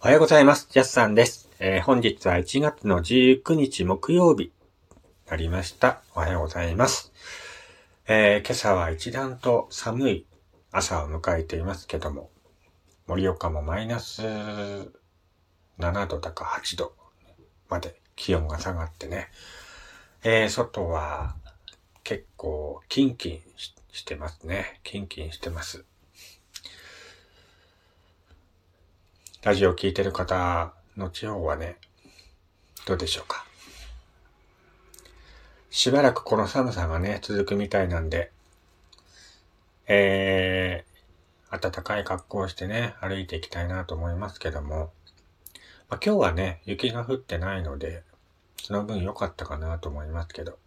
おはようございます。ジャスさんです。えー本日は1月の19日木曜日なりました。おはようございます。えー今朝は一段と寒い朝を迎えていますけども、盛岡もマイナス7度だか8度まで気温が下がってね、えー外は結構キンキンしてますね。キンキンしてます。ラジオ聞いてる方の地方はね、どうでしょうか。しばらくこの寒さがね、続くみたいなんで、えー、暖かい格好をしてね、歩いていきたいなと思いますけども、まあ、今日はね、雪が降ってないので、その分良かったかなと思いますけど、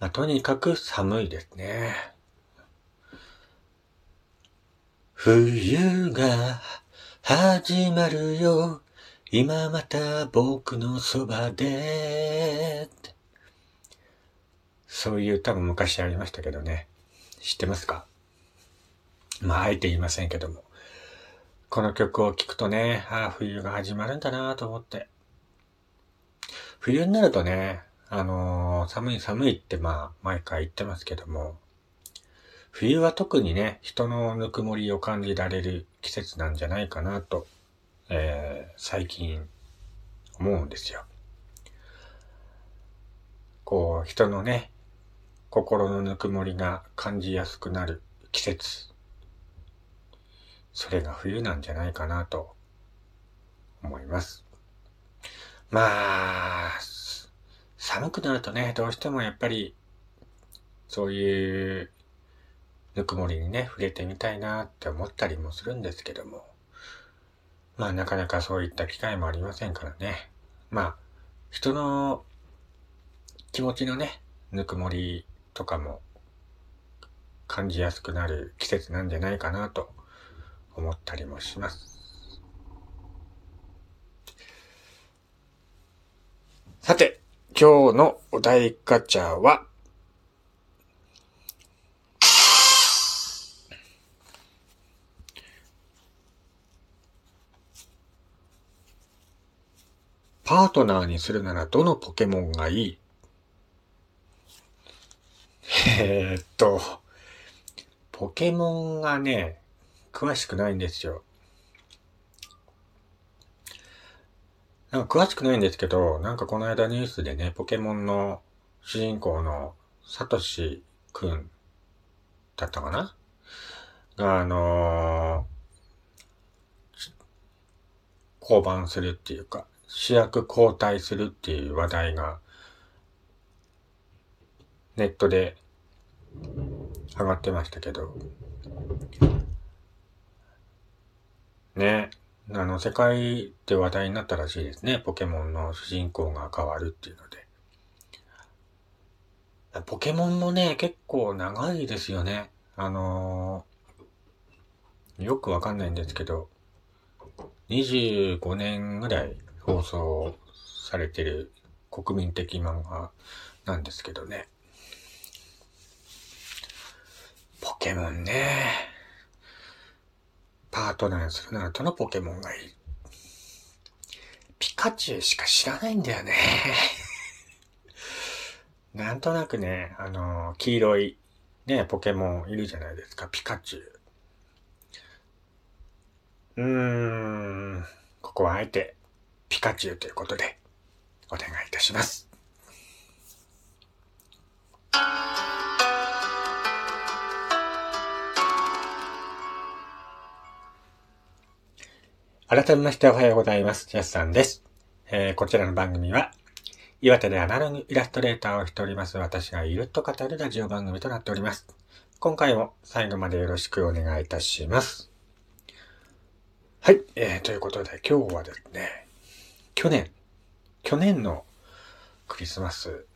まあ、とにかく寒いですね。冬が始まるよ。今また僕のそばで。そういう歌も昔ありましたけどね。知ってますか？まあ、あえて言いませんけども。この曲を聴くとね、ああ、冬が始まるんだなと思って。冬になるとね、あのー寒い寒いってまあ、毎回言ってますけども、冬は特にね、人のぬくもりを感じられる季節なんじゃないかなと、えー最近思うんですよ。こう、人のね、心のぬくもりが感じやすくなる季節。それが冬なんじゃないかなと思います。まあ、寒くなるとね、どうしてもやっぱり、そういうぬくもりにね、触れてみたいなって思ったりもするんですけども。まあなかなかそういった機会もありませんからね。まあ、人の気持ちのね、ぬくもりとかも感じやすくなる季節なんじゃないかなと思ったりもします。さて、今日のお題ガチャは、パートナーにするならどのポケモンがいい？えーっと、ポケモンがね、詳しくないんですよ。なんか詳しくないんですけど、なんかこの間ニュースでね、ポケモンの主人公のサトシくんだったかな？が、あのー降板するっていうか、主役交代するっていう話題が、ネットで上がってましたけど、ね、あの、世界で話題になったらしいですね。ポケモンの主人公が変わるっていうので。ポケモンもね、結構長いですよね。あのーよくわかんないんですけど、25年ぐらい放送されてる国民的漫画なんですけどね。ポケモンね。パートナーにするならどのポケモンがいい？ピカチュウしか知らないんだよね。なんとなくね、あの、黄色いね、ポケモンいるじゃないですか、ピカチュウ。うーん、ここはあえてピカチュウということでお願いいたします。改めましておはようございます。ジャスさんです。えーこちらの番組は、岩手でアナログイラストレーターをしております私がゆると語るラジオ番組となっております。今回も最後までよろしくお願いいたします。はい、えー、ということで今日はですね、去年、去年のクリスマス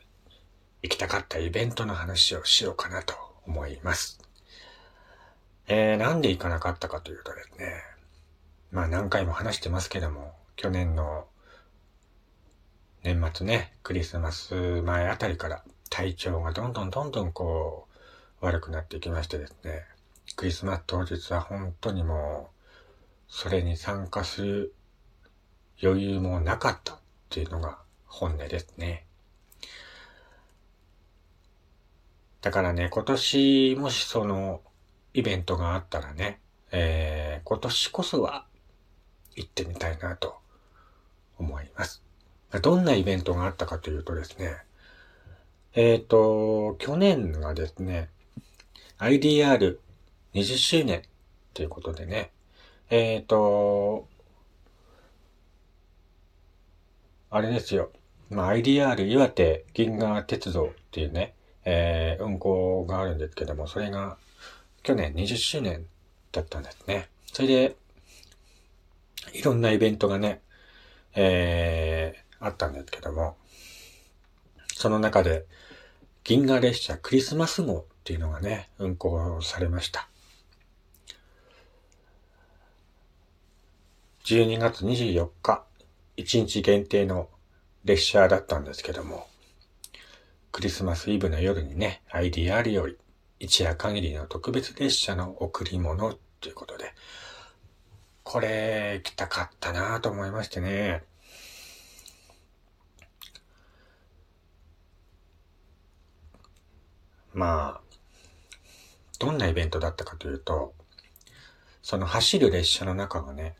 行きたかったイベントの話をしようかなと思います。えー、なんで行かなかったかというとですね、まあ何回も話してますけども、去年の年末ね、クリスマス前あたりから体調がどんどんどんどんこう悪くなっていきましてですね、クリスマス当日は本当にもう、それに参加する余裕もなかったっていうのが本音ですね。だからね、今年もしそのイベントがあったらね、えー、今年こそは行ってみたいなと思います。どんなイベントがあったかというとですね、えっ、ー、と、去年がですね、IDR20 周年ということでね、えっ、ー、と、あれですよ。まあ、IDR 岩手銀河鉄道っていうね、えー、運行があるんですけども、それが去年20周年だったんですね。それで、いろんなイベントがね、えー、あったんですけども、その中で、銀河列車クリスマス号っていうのがね、運行されました。12月24日、1日限定の列車だったんですけども、クリスマスイブの夜にね、IDR より一夜限りの特別列車の贈り物ということで、これ、来たかったなと思いましてね。まあ、どんなイベントだったかというと、その走る列車の中がね、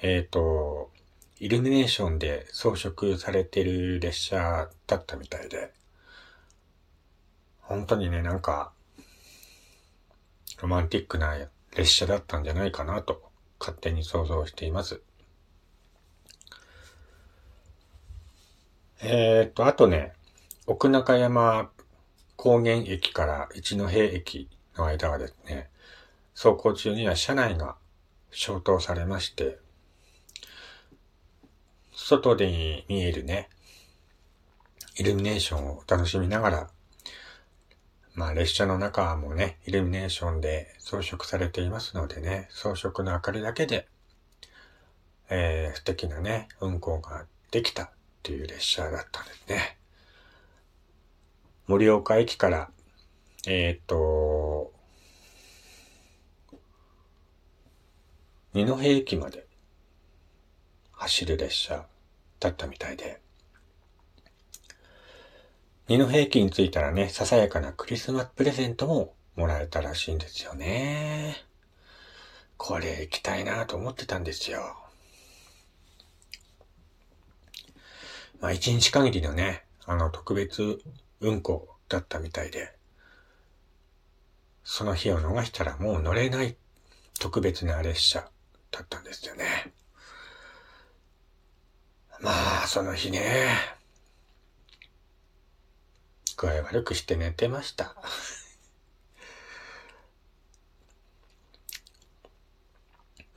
えっ、ー、と、イルミネーションで装飾されてる列車だったみたいで、本当にね、なんか、ロマンティックな列車だったんじゃないかなと勝手に想像しています。えー、っと、あとね、奥中山高原駅から一戸駅の間はですね、走行中には車内が消灯されまして、外で見えるね、イルミネーションを楽しみながらまあ列車の中もね、イルミネーションで装飾されていますのでね、装飾の明かりだけで、えー、素敵なね、運行ができたっていう列車だったんですね。盛岡駅から、えー、っと、二戸駅まで走る列車だったみたいで、二戸駅に着いたらね、ささやかなクリスマスプレゼントももらえたらしいんですよね。これ行きたいなと思ってたんですよ。まあ一日限りのね、あの特別運行だったみたいで、その日を逃したらもう乗れない特別な列車だったんですよね。まあ、その日ね、具合悪くして寝てました。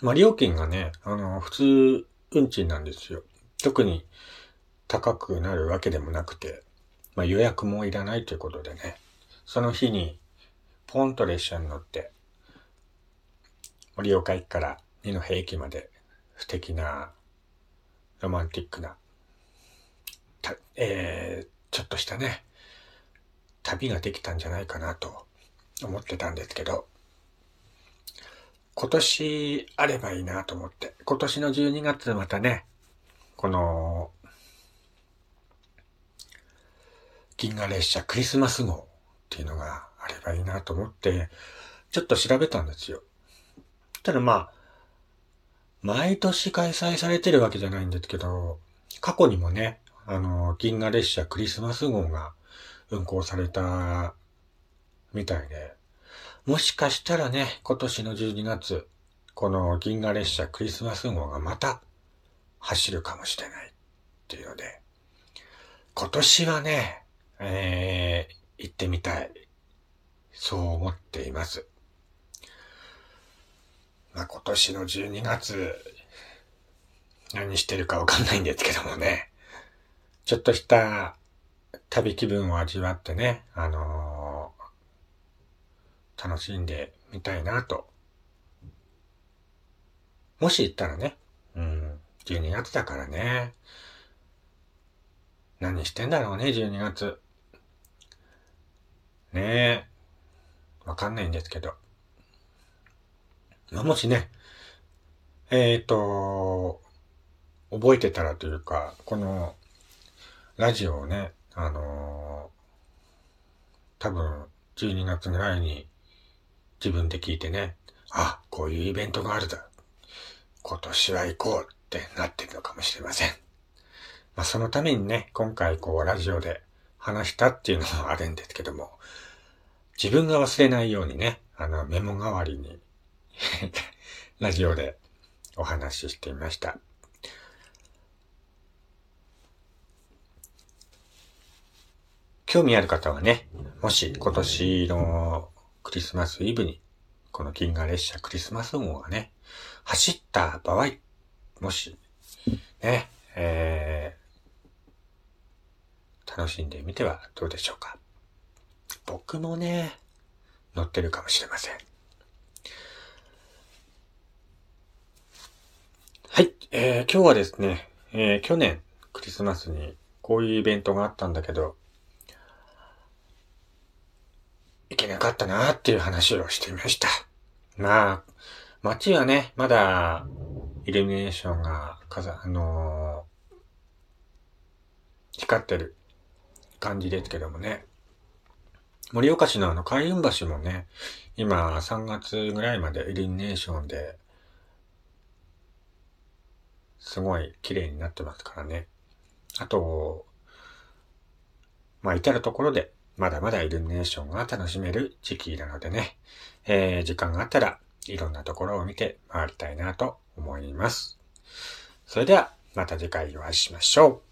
まあ、料金がね、あの、普通運賃なんですよ。特に高くなるわけでもなくて、まあ、予約もいらないということでね、その日にポンと列車に乗って、盛岡駅から二戸駅まで素敵なロマンティックな、えー、ちょっとしたね、旅ができたんじゃないかなと思ってたんですけど、今年あればいいなと思って、今年の12月またね、この、銀河列車クリスマス号っていうのがあればいいなと思って、ちょっと調べたんですよ。ただまあ、毎年開催されてるわけじゃないんですけど、過去にもね、あの、銀河列車クリスマス号が運行されたみたいで、もしかしたらね、今年の12月、この銀河列車クリスマス号がまた走るかもしれないっていうので、今年はね、えー、行ってみたい。そう思っています。まあ、今年の12月、何してるかわかんないんですけどもね。ちょっとした旅気分を味わってね、あのー、楽しんでみたいなと。もし行ったらね、うん、12月だからね。何してんだろうね、12月。ねえ。わかんないんですけど。まあ、もしね、えっ、ー、と、覚えてたらというか、このラジオをね、あのー、多分12月ぐらいに自分で聞いてね、あ、こういうイベントがあるだ。今年は行こうってなってるのかもしれません。まあ、そのためにね、今回こうラジオで話したっていうのもあるんですけども、自分が忘れないようにね、あのメモ代わりに ラジオでお話ししてみました。興味ある方はね、もし今年のクリスマスイブに、この銀河列車クリスマス号がね、走った場合、もし、ね、えー、楽しんでみてはどうでしょうか。僕もね、乗ってるかもしれません。はい、えー、今日はですね、えー、去年クリスマスにこういうイベントがあったんだけど、いけなかったなーっていう話をしてみました。まあ、街はね、まだ、イルミネーションが、かざ、あのー、光ってる感じですけどもね。盛岡市のあの海運橋もね、今3月ぐらいまでイルミネーションで、すごい綺麗になってますからね。あと、まあ至るところでまだまだイルミネーションが楽しめる時期なのでね、えー、時間があったらいろんなところを見て回りたいなと思います。それではまた次回お会いしましょう。